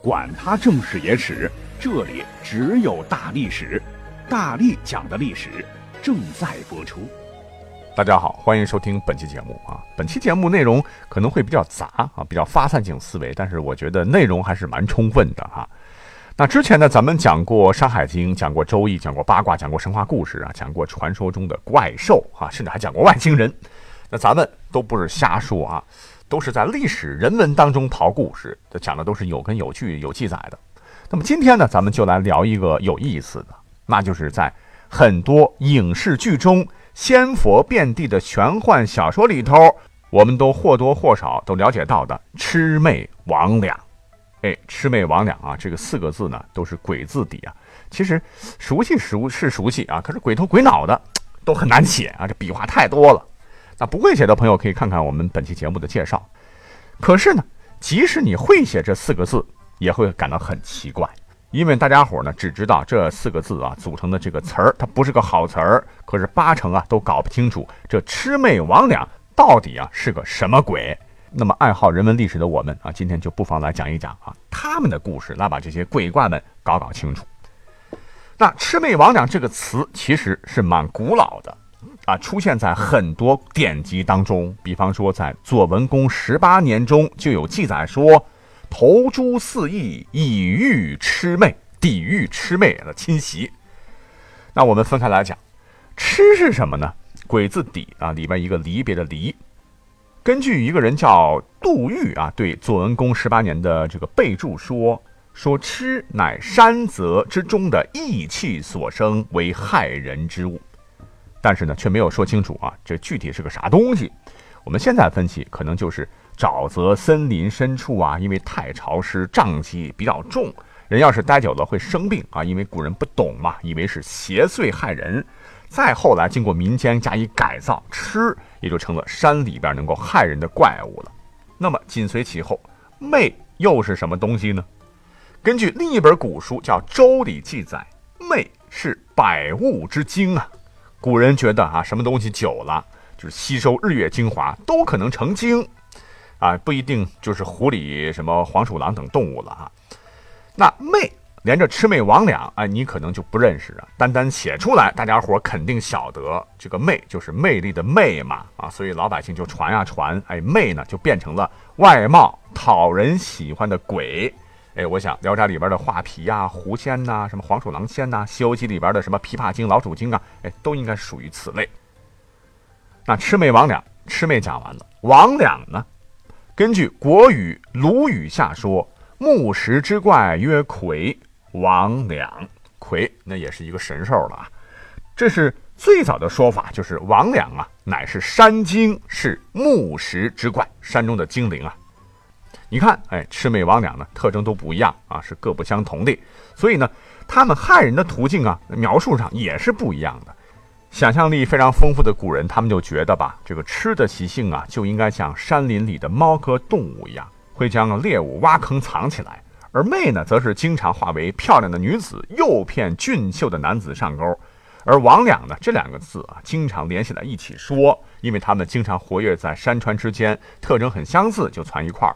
管他正史野史，这里只有大历史，大力讲的历史正在播出。大家好，欢迎收听本期节目啊！本期节目内容可能会比较杂啊，比较发散性思维，但是我觉得内容还是蛮充分的哈。那之前呢，咱们讲过《山海经》，讲过《周易》，讲过八卦，讲过神话故事啊，讲过传说中的怪兽啊，甚至还讲过外星人。那咱们都不是瞎说啊，都是在历史人文当中刨故事，这讲的都是有根有据、有记载的。那么今天呢，咱们就来聊一个有意思的，那就是在很多影视剧中。仙佛遍地的玄幻小说里头，我们都或多或少都了解到的魑魅魍魉。哎，魑魅魍魉啊，这个四个字呢都是鬼字底啊。其实熟悉熟是熟悉啊，可是鬼头鬼脑的都很难写啊，这笔画太多了。那不会写的朋友可以看看我们本期节目的介绍。可是呢，即使你会写这四个字，也会感到很奇怪。因为大家伙呢只知道这四个字啊组成的这个词儿，它不是个好词儿。可是八成啊都搞不清楚这魑魅魍魉到底啊是个什么鬼。那么爱好人文历史的我们啊，今天就不妨来讲一讲啊他们的故事，来把这些鬼怪们搞搞清楚。那魑魅魍魉这个词其实是蛮古老的啊，出现在很多典籍当中。比方说在左文公十八年中就有记载说。投诸四翼，以御魑魅，抵御魑魅的侵袭。那我们分开来讲，魑是什么呢？鬼字底啊，里边一个离别的离。根据一个人叫杜预啊，对左文公十八年的这个备注说：说魑乃山泽之中的异气所生，为害人之物。但是呢，却没有说清楚啊，这具体是个啥东西。我们现在分析，可能就是。沼泽、森林深处啊，因为太潮湿，瘴气比较重，人要是待久了会生病啊。因为古人不懂嘛，以为是邪祟害人。再后来经过民间加以改造，吃也就成了山里边能够害人的怪物了。那么紧随其后，魅又是什么东西呢？根据另一本古书叫《周礼》记载，魅是百物之精啊。古人觉得啊，什么东西久了，就是吸收日月精华，都可能成精。啊，不一定就是狐狸、什么黄鼠狼等动物了哈。那魅连着魑魅魍魉，哎，你可能就不认识啊。单单写出来，大家伙肯定晓得，这个魅就是魅力的魅嘛啊。所以老百姓就传呀传，哎，魅呢就变成了外貌讨人喜欢的鬼。哎，我想《聊斋》里边的画皮呀、狐仙呐、什么黄鼠狼仙呐，《西游记》里边的什么琵琶精、老鼠精啊，哎，都应该属于此类。那魑魅魍魉，魑魅讲完了，魍魉呢？根据《国语·鲁语下》说：“木石之怪曰魁，魍魉。魁那也是一个神兽了啊。这是最早的说法，就是魍魉啊，乃是山精，是木石之怪，山中的精灵啊。你看，哎，魑魅魍魉呢，特征都不一样啊，是各不相同的。所以呢，他们害人的途径啊，描述上也是不一样的。”想象力非常丰富的古人，他们就觉得吧，这个吃的习性啊，就应该像山林里的猫科动物一样，会将猎物挖坑藏起来；而魅呢，则是经常化为漂亮的女子，诱骗俊秀的男子上钩。而魍魉呢，这两个字啊，经常联系在一起说，因为他们经常活跃在山川之间，特征很相似，就攒一块儿。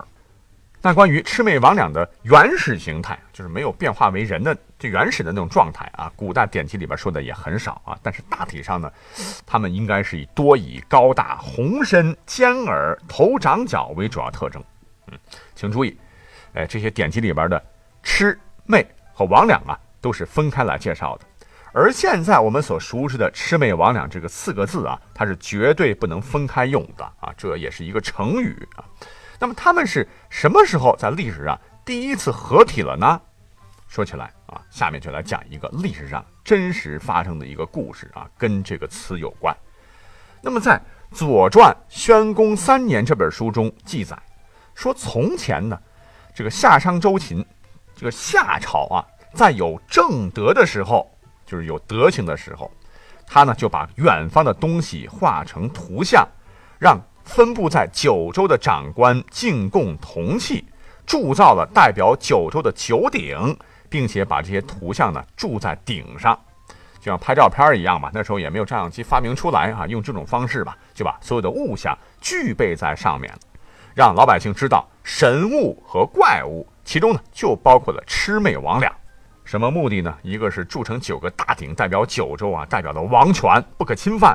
那关于魑魅魍魉的原始形态，就是没有变化为人的最原始的那种状态啊，古代典籍里边说的也很少啊。但是大体上呢，他们应该是以多以高大、红身、尖耳、头长角为主要特征。嗯，请注意，哎，这些典籍里边的魑魅和魍魉啊，都是分开来介绍的。而现在我们所熟知的魑魅魍魉这个四个字啊，它是绝对不能分开用的啊，这也是一个成语啊。那么他们是什么时候在历史上第一次合体了呢？说起来啊，下面就来讲一个历史上真实发生的一个故事啊，跟这个词有关。那么在《左传·宣公三年》这本书中记载说，从前呢，这个夏商周秦，这个夏朝啊，在有正德的时候，就是有德行的时候，他呢就把远方的东西画成图像，让分布在九州的长官进贡铜器，铸造了代表九州的九鼎，并且把这些图像呢铸在鼎上，就像拍照片一样嘛。那时候也没有照相机发明出来啊，用这种方式吧，就把所有的物象具备在上面，让老百姓知道神物和怪物，其中呢就包括了魑魅魍魉。什么目的呢？一个是铸成九个大鼎，代表九州啊，代表的王权不可侵犯；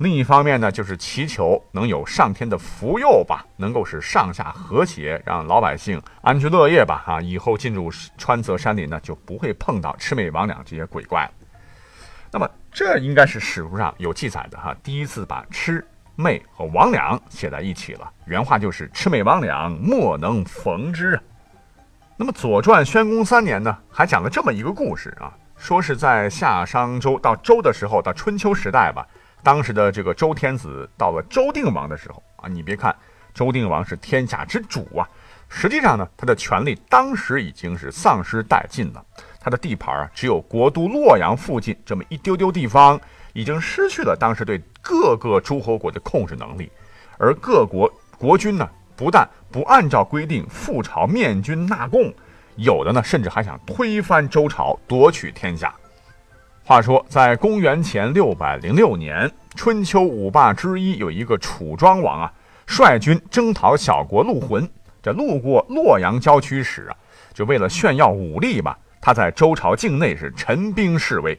另一方面呢，就是祈求能有上天的福佑吧，能够使上下和谐，让老百姓安居乐业吧。啊，以后进入川泽山林呢，就不会碰到魑魅魍魉这些鬼怪了。那么，这应该是史书上有记载的哈，第一次把魑魅和魍魉写在一起了。原话就是“魑魅魍魉，莫能逢之”啊。那么《左传》宣公三年呢，还讲了这么一个故事啊，说是在夏商周到周的时候，到春秋时代吧，当时的这个周天子到了周定王的时候啊，你别看周定王是天下之主啊，实际上呢，他的权力当时已经是丧失殆尽了，他的地盘啊，只有国都洛阳附近这么一丢丢地方，已经失去了当时对各个诸侯国的控制能力，而各国国君呢？不但不按照规定赴朝面君纳贡，有的呢甚至还想推翻周朝，夺取天下。话说，在公元前六百零六年，春秋五霸之一有一个楚庄王啊，率军征讨小国陆浑，这路过洛阳郊区时啊，就为了炫耀武力吧，他在周朝境内是陈兵示威。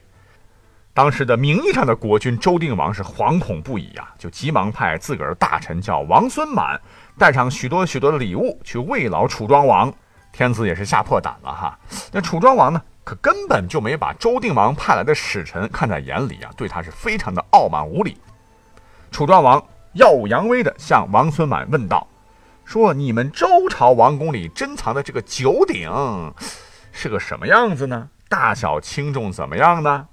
当时的名义上的国君周定王是惶恐不已啊，就急忙派自个儿大臣叫王孙满。带上许多许多的礼物去慰劳楚庄王，天子也是吓破胆了哈。那楚庄王呢，可根本就没把周定王派来的使臣看在眼里啊，对他是非常的傲慢无礼。楚庄王耀武扬威的向王孙满问道：“说你们周朝王宫里珍藏的这个九鼎是个什么样子呢？大小轻重怎么样呢？”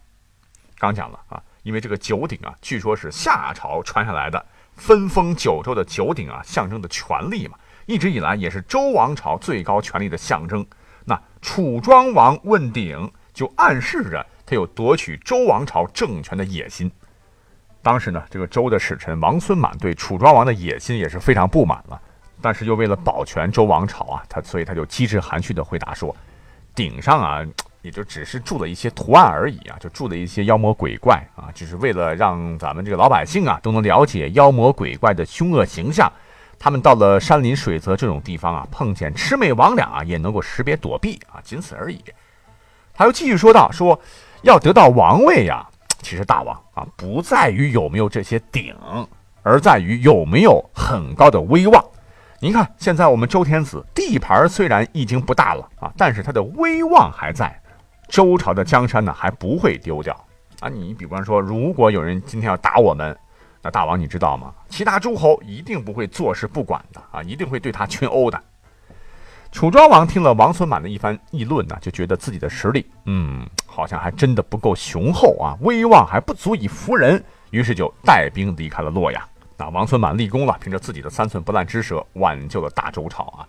刚讲了啊，因为这个九鼎啊，据说是夏朝传下来的。分封九州的九鼎啊，象征的权力嘛，一直以来也是周王朝最高权力的象征。那楚庄王问鼎，就暗示着他有夺取周王朝政权的野心。当时呢，这个周的使臣王孙满对楚庄王的野心也是非常不满了，但是又为了保全周王朝啊，他所以他就机智含蓄地回答说：“鼎上啊。”也就只是铸了一些图案而已啊，就铸了一些妖魔鬼怪啊，只是为了让咱们这个老百姓啊都能了解妖魔鬼怪的凶恶形象。他们到了山林水泽这种地方啊，碰见魑魅魍魉啊，也能够识别躲避啊，仅此而已。他又继续说道：“说要得到王位呀，其实大王啊，不在于有没有这些鼎，而在于有没有很高的威望。”您看，现在我们周天子地盘虽然已经不大了啊，但是他的威望还在。周朝的江山呢，还不会丢掉啊！你比方说，如果有人今天要打我们，那大王你知道吗？其他诸侯一定不会坐视不管的啊，一定会对他群殴的。楚庄王听了王孙满的一番议论呢，就觉得自己的实力，嗯，好像还真的不够雄厚啊，威望还不足以服人，于是就带兵离开了洛阳。那王孙满立功了，凭着自己的三寸不烂之舌，挽救了大周朝啊。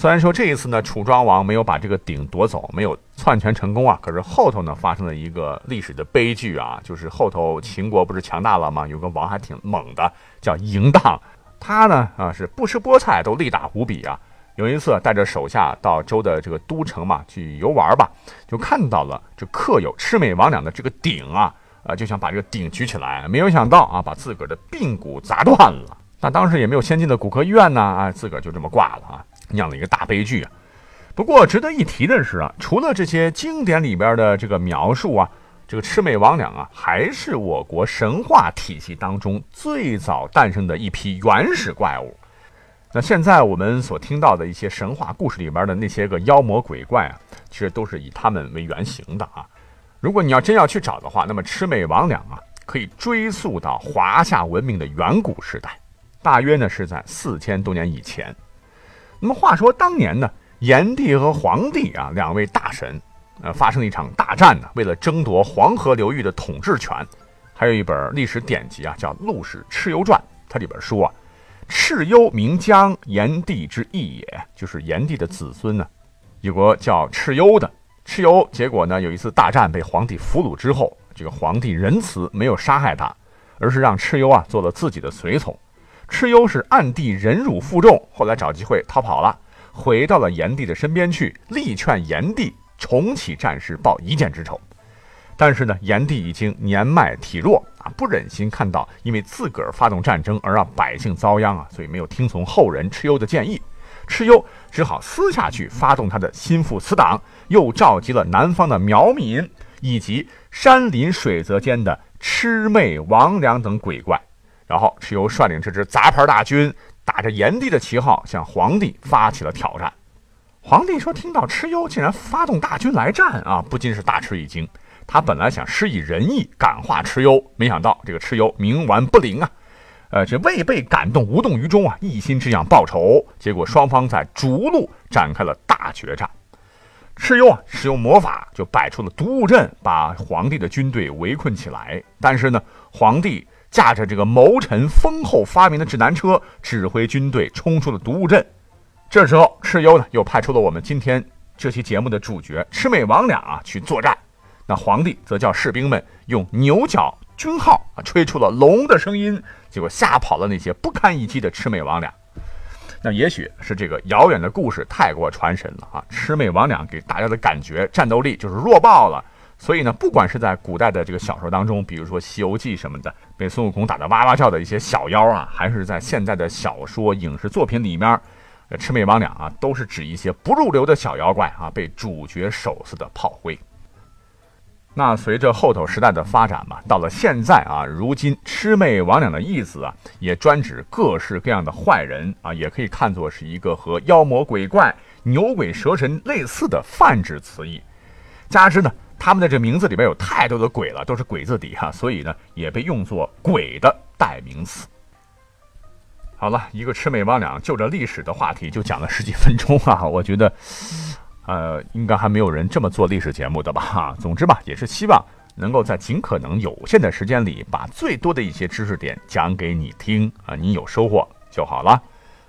虽然说这一次呢，楚庄王没有把这个鼎夺走，没有篡权成功啊，可是后头呢发生了一个历史的悲剧啊，就是后头秦国不是强大了吗？有个王还挺猛的，叫嬴荡，他呢啊是不吃菠菜都力大无比啊。有一次带着手下到周的这个都城嘛去游玩吧，就看到了这刻有魑魅魍魉的这个鼎啊，啊就想把这个鼎举起来，没有想到啊把自个儿的髌骨砸断了。那当时也没有先进的骨科医院呢，啊自个儿就这么挂了啊。酿了一个大悲剧啊！不过值得一提的是啊，除了这些经典里边的这个描述啊，这个魑魅魍魉啊，还是我国神话体系当中最早诞生的一批原始怪物。那现在我们所听到的一些神话故事里边的那些个妖魔鬼怪啊，其实都是以他们为原型的啊。如果你要真要去找的话，那么魑魅魍魉啊，可以追溯到华夏文明的远古时代，大约呢是在四千多年以前。那么话说当年呢，炎帝和黄帝啊两位大神，呃，发生了一场大战呢，为了争夺黄河流域的统治权。还有一本历史典籍啊，叫《陆氏蚩尤传》，它里边说啊，蚩尤名姜，炎帝之义也，就是炎帝的子孙呢，有个叫蚩尤的蚩尤结果呢有一次大战被皇帝俘虏之后，这个皇帝仁慈，没有杀害他，而是让蚩尤啊做了自己的随从。蚩尤是暗地忍辱负重，后来找机会逃跑了，回到了炎帝的身边去，力劝炎帝重启战事，报一箭之仇。但是呢，炎帝已经年迈体弱啊，不忍心看到因为自个儿发动战争而让百姓遭殃啊，所以没有听从后人蚩尤的建议。蚩尤只好私下去发动他的心腹死党，又召集了南方的苗民以及山林水泽间的魑魅魍魉等鬼怪。然后蚩尤率领这支杂牌大军，打着炎帝的旗号向皇帝发起了挑战。皇帝说：“听到蚩尤竟然发动大军来战啊，不禁是大吃一惊。他本来想施以仁义感化蚩尤，没想到这个蚩尤冥顽不灵啊，呃，这未被感动，无动于衷啊，一心只想报仇。结果双方在逐鹿展开了大决战。蚩尤啊，使用魔法就摆出了毒雾阵，把皇帝的军队围困起来。但是呢，皇帝。”驾着这个谋臣封后发明的指南车，指挥军队冲出了毒雾阵。这时候，蚩尤呢又派出了我们今天这期节目的主角魑魅魍魉啊去作战。那皇帝则叫士兵们用牛角军号啊吹出了龙的声音，结果吓跑了那些不堪一击的魑魅魍魉。那也许是这个遥远的故事太过传神了啊！魑魅魍魉给大家的感觉战斗力就是弱爆了。所以呢，不管是在古代的这个小说当中，比如说《西游记》什么的，被孙悟空打得哇哇叫的一些小妖啊，还是在现在的小说、影视作品里面，魑魅魍魉啊，都是指一些不入流的小妖怪啊，被主角手撕的炮灰。那随着后头时代的发展嘛，到了现在啊，如今魑魅魍魉的意思啊，也专指各式各样的坏人啊，也可以看作是一个和妖魔鬼怪、牛鬼蛇神类似的泛指词义。加之呢。他们的这名字里边有太多的鬼了，都是鬼字底哈，所以呢也被用作鬼的代名词。好了，一个魑魅魍魉就着历史的话题就讲了十几分钟啊，我觉得，呃，应该还没有人这么做历史节目的吧？哈，总之吧，也是希望能够在尽可能有限的时间里，把最多的一些知识点讲给你听啊，你有收获就好了。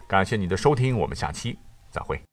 感谢你的收听，我们下期再会。